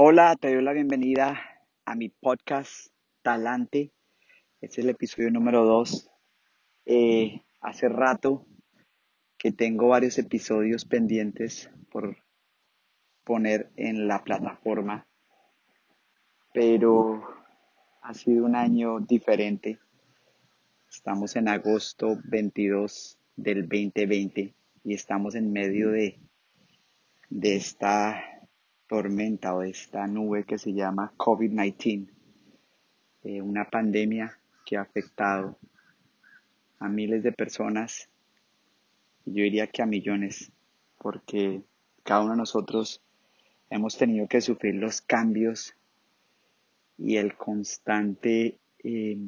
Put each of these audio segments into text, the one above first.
Hola, te doy la bienvenida a mi podcast Talante. Este es el episodio número 2. Eh, hace rato que tengo varios episodios pendientes por poner en la plataforma, pero ha sido un año diferente. Estamos en agosto 22 del 2020 y estamos en medio de, de esta tormenta o esta nube que se llama COVID-19, eh, una pandemia que ha afectado a miles de personas, yo diría que a millones, porque cada uno de nosotros hemos tenido que sufrir los cambios y el constante, eh,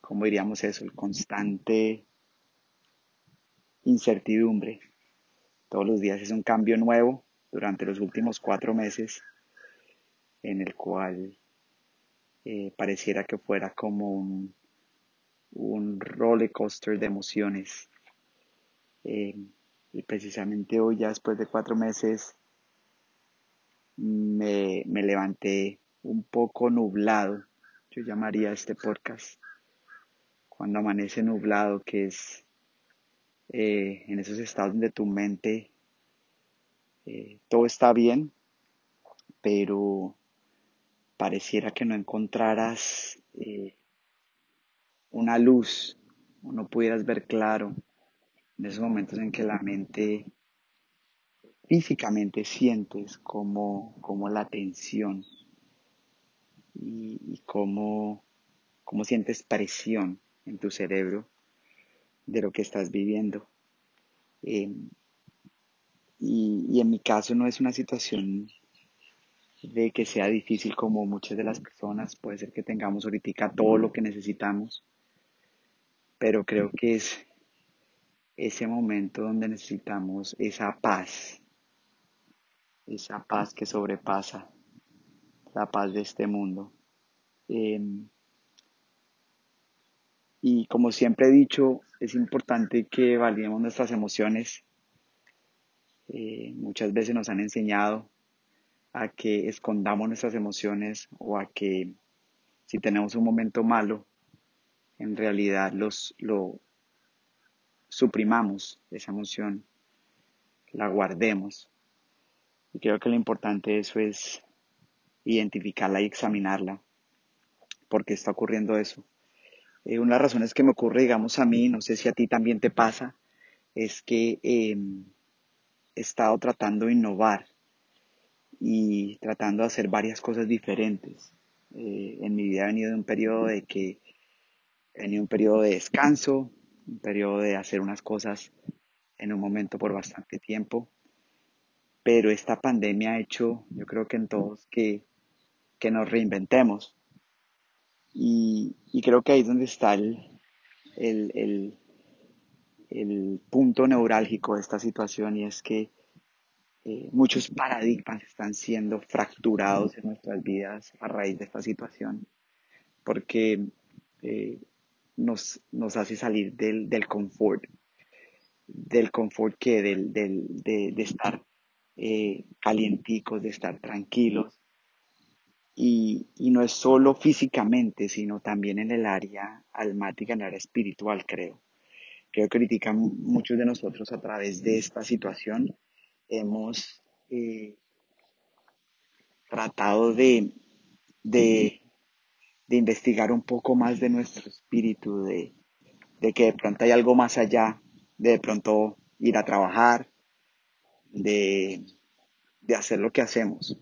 ¿cómo diríamos eso? El constante incertidumbre. Todos los días es un cambio nuevo durante los últimos cuatro meses en el cual eh, pareciera que fuera como un, un roller coaster de emociones. Eh, y precisamente hoy, ya después de cuatro meses, me, me levanté un poco nublado. Yo llamaría este podcast cuando amanece nublado, que es eh, en esos estados donde tu mente eh, todo está bien, pero pareciera que no encontraras eh, una luz o no pudieras ver claro en esos momentos en que la mente físicamente sientes como, como la tensión y, y como sientes presión en tu cerebro de lo que estás viviendo. Eh, y, en mi caso no es una situación de que sea difícil como muchas de las personas. Puede ser que tengamos ahorita todo lo que necesitamos, pero creo que es ese momento donde necesitamos esa paz, esa paz que sobrepasa la paz de este mundo. Eh, y como siempre he dicho, es importante que evaluemos nuestras emociones eh, muchas veces nos han enseñado a que escondamos nuestras emociones o a que si tenemos un momento malo, en realidad los, lo suprimamos, esa emoción, la guardemos. Y creo que lo importante de eso es identificarla y examinarla. ¿Por qué está ocurriendo eso? Eh, una de las razones que me ocurre, digamos, a mí, no sé si a ti también te pasa, es que he estado tratando de innovar y tratando de hacer varias cosas diferentes. Eh, en mi vida he venido de un periodo de que he venido un periodo de descanso, un periodo de hacer unas cosas en un momento por bastante tiempo, pero esta pandemia ha hecho, yo creo que en todos, que, que nos reinventemos. Y, y, creo que ahí es donde está el, el, el el punto neurálgico de esta situación y es que eh, muchos paradigmas están siendo fracturados en nuestras vidas a raíz de esta situación porque eh, nos, nos, hace salir del, del, confort, del confort que del, del de, de, estar eh, calienticos, de estar tranquilos. Y, y, no es solo físicamente, sino también en el área almática, en el área espiritual, creo creo que ahorita muchos de nosotros a través de esta situación hemos eh, tratado de, de, investigar un poco más de nuestro espíritu, de, de, que de pronto hay algo más allá, de de pronto ir a trabajar, de, de hacer lo que hacemos.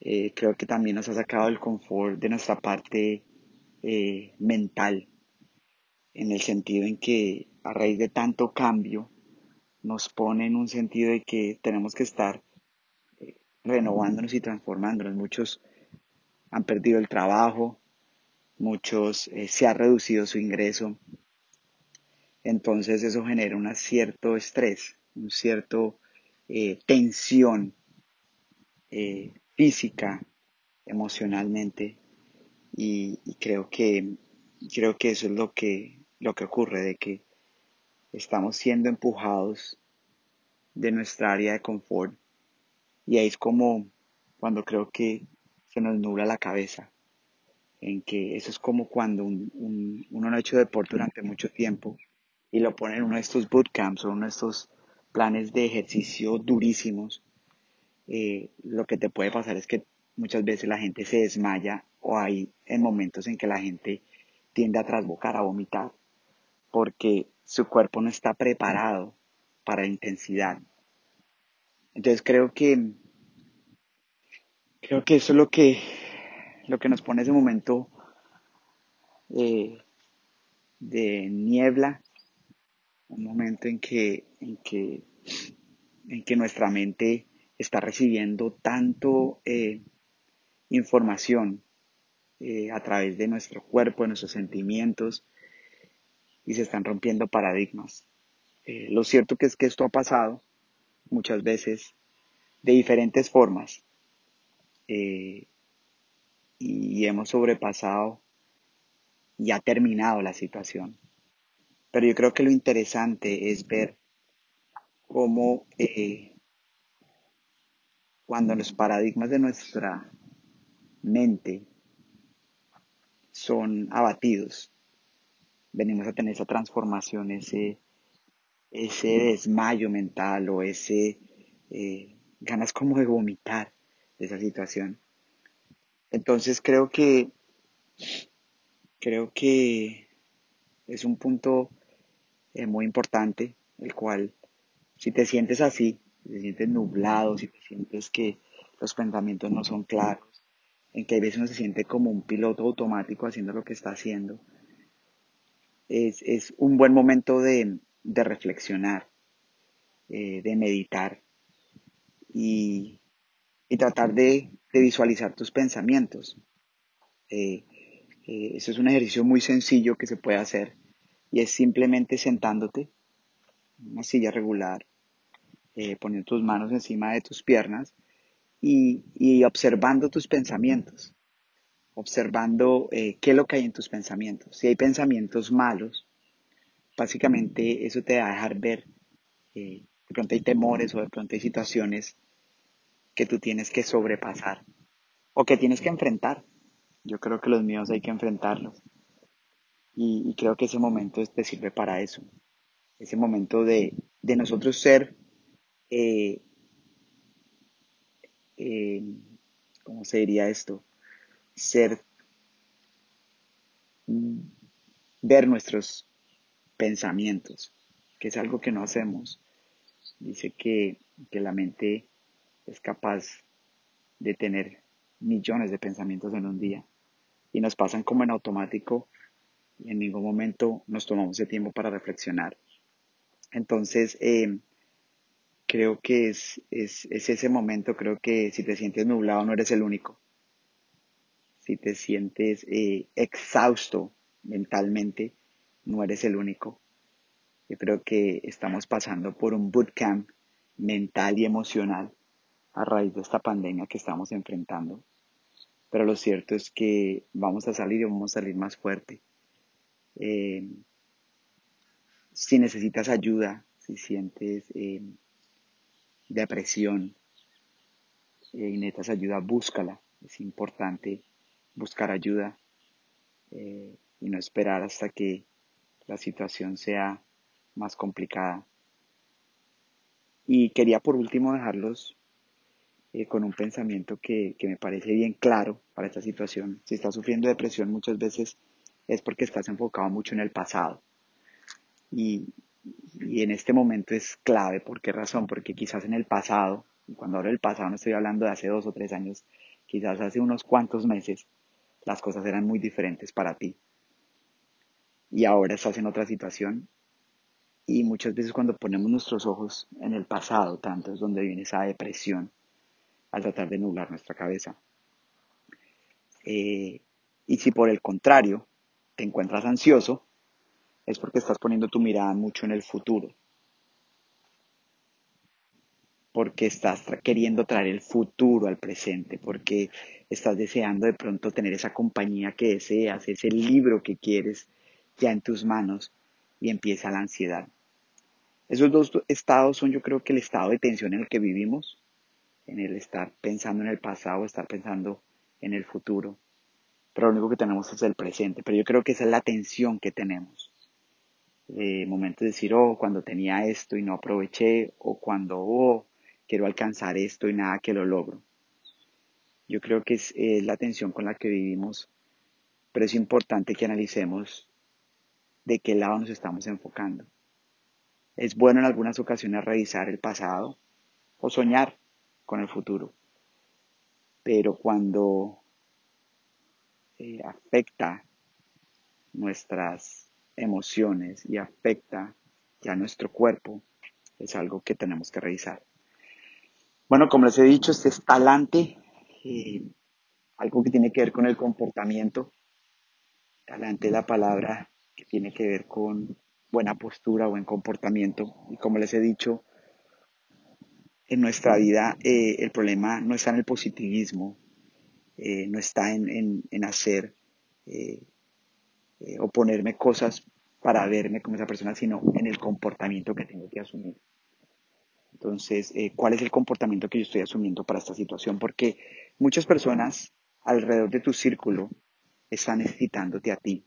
Eh, creo que también nos ha sacado el confort de nuestra parte eh, mental, en el sentido en que a raíz de tanto cambio nos pone en un sentido de que tenemos que estar eh, renovándonos y transformándonos. Muchos han perdido el trabajo, muchos eh, se ha reducido su ingreso. Entonces eso genera un cierto estrés, un cierto eh, tensión física, emocionalmente. Y, y, creo que creo que eso es lo que lo que ocurre, de que estamos siendo empujados de nuestra área de confort. Y ahí es como cuando creo que se nos nubla la cabeza, en que eso es como cuando uno no ha hecho deporte durante mucho tiempo y lo pone en uno de estos bootcamps o uno de estos planes de ejercicio durísimos, eh, lo que te puede pasar es que muchas veces la gente se desmaya o hay en momentos en que la gente tiende a trasbocar, a vomitar, porque su cuerpo no está preparado para intensidad. Entonces creo que creo que eso es lo que lo que nos pone ese momento eh, de niebla, un momento en que, en que, en que nuestra mente está recibiendo tanto eh, información eh, a través de nuestro cuerpo, de nuestros sentimientos, y se están rompiendo paradigmas. Eh, lo cierto que es que esto ha pasado muchas veces de diferentes formas y hemos sobrepasado y ha terminado la situación. Pero yo creo que lo interesante es ver cómo eh, cuando los paradigmas de nuestra mente son abatidos, venimos a tener esa transformación, ese, ese desmayo mental o ese eh, ganas como de vomitar esa situación. Entonces creo que creo que es un punto eh, muy importante, el cual si te sientes así, si te sientes nublado, si te sientes que los pensamientos no son claros, en que a veces uno se siente como un piloto automático haciendo lo que está haciendo, es, un buen momento de, reflexionar, eh, de meditar y, tratar de, visualizar tus pensamientos. Eh, eh, eso es un ejercicio muy sencillo que se puede hacer y es simplemente sentándote en una silla regular, poniendo tus manos encima de tus piernas y, observando tus pensamientos, observando eh, qué es lo que hay en tus pensamientos. Si hay pensamientos malos, básicamente eso te va a dejar ver, eh, de pronto hay temores o de pronto hay situaciones que tú tienes que sobrepasar o que tienes que enfrentar. Yo creo que los míos hay que enfrentarlos. Y, creo que ese momento te sirve para eso. Ese momento de, nosotros ser eh, ¿cómo se diría esto? Ser, ver nuestros pensamientos, que es algo que no hacemos. Dice que, que la mente es capaz de tener millones de pensamientos en un día y nos pasan como en automático y en ningún momento nos tomamos el tiempo para reflexionar. Entonces, eh, creo que es, es, ese momento, creo que si te sientes nublado no eres el único. Si te sientes eh, exhausto mentalmente, no eres el único. Yo creo que estamos pasando por un bootcamp mental y emocional a raíz de esta pandemia que estamos enfrentando. Pero lo cierto es que vamos a salir y vamos a salir más fuerte. Eh, si necesitas ayuda, si sientes eh, depresión y necesitas ayuda, búscala. Es importante buscar ayuda eh, y no esperar hasta que la situación sea más complicada. Y quería por último dejarlos eh, con un pensamiento que, que, me parece bien claro para esta situación. Si estás sufriendo depresión muchas veces es porque estás enfocado mucho en el pasado. Y, y en este momento es clave. ¿Por qué razón? Porque quizás en el pasado, y cuando hablo del pasado no estoy hablando de hace dos o tres años, quizás hace unos cuantos meses, las cosas eran muy diferentes para ti. Y ahora estás en otra situación. Y muchas veces cuando ponemos nuestros ojos en el pasado, tanto es donde viene esa depresión al tratar de nublar nuestra cabeza. Eh, y si por el contrario te encuentras ansioso, es porque estás poniendo tu mirada mucho en el futuro. Porque estás queriendo traer el futuro al presente, porque estás deseando de pronto tener esa compañía que deseas, ese libro que quieres ya en tus manos y empieza la ansiedad. Esos dos estados son yo creo que el estado de tensión en el que vivimos en el estar pensando en el pasado, estar pensando en el futuro. Pero lo único que tenemos es el presente. Pero yo creo que esa es la tensión que tenemos. De momentos de decir, oh, cuando tenía esto y no aproveché, o cuando, oh, quiero alcanzar esto y nada que lo logro. Yo creo que es, la tensión con la que vivimos, pero es importante que analicemos de qué lado nos estamos enfocando. Es bueno en algunas ocasiones revisar el pasado o soñar con el futuro, pero cuando eh, afecta nuestras emociones y afecta ya nuestro cuerpo, es algo que tenemos que revisar. Bueno, como les he dicho, este es talante, eh, algo que tiene que ver con el comportamiento. Talante es la palabra que tiene que ver con buena postura, buen comportamiento. Y como les he dicho, en nuestra vida eh, el problema no está en el positivismo, eh, no está en, hacer o ponerme cosas para verme como esa persona, sino en el comportamiento que tengo que asumir. Entonces, eh, ¿cuál es el comportamiento que yo estoy asumiendo para esta situación? Porque muchas personas alrededor de tu círculo están necesitándote a ti.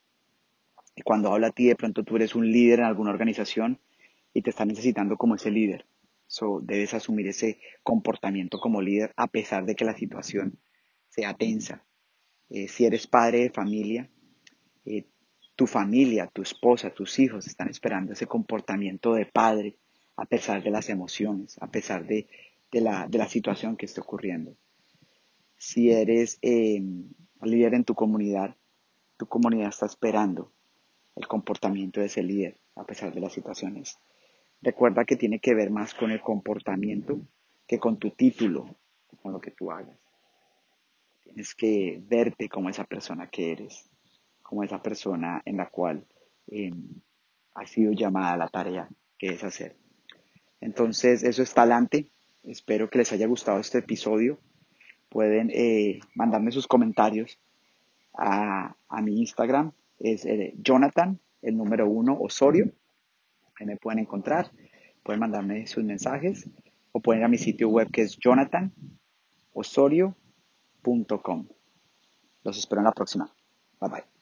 Y cuando habla a ti, de pronto tú eres un líder en alguna organización y te están necesitando como ese líder. So, debes asumir ese comportamiento como líder a pesar de que la situación sea tensa. Eh, si eres padre de familia, eh, tu familia, tu esposa, tus hijos están esperando ese comportamiento de padre a pesar de las emociones, a pesar de, la, situación que esté ocurriendo. Si eres eh, líder en tu comunidad, tu comunidad está esperando el comportamiento de ese líder a pesar de las situaciones. Recuerda que tiene que ver más con el comportamiento que con tu título, con lo que tú hagas. Tienes que verte como esa persona que eres, como esa persona en la cual eh, ha sido llamada a la tarea que es hacer. Entonces, eso es talante. Espero que les haya gustado este episodio. Pueden eh, mandarme sus comentarios a, mi Instagram. Es eh, Jonathan, el número uno, Osorio. Ahí me pueden encontrar. Pueden mandarme sus mensajes o pueden ir a mi sitio web que es jonathanosorio.com. Los espero en la próxima. Bye bye.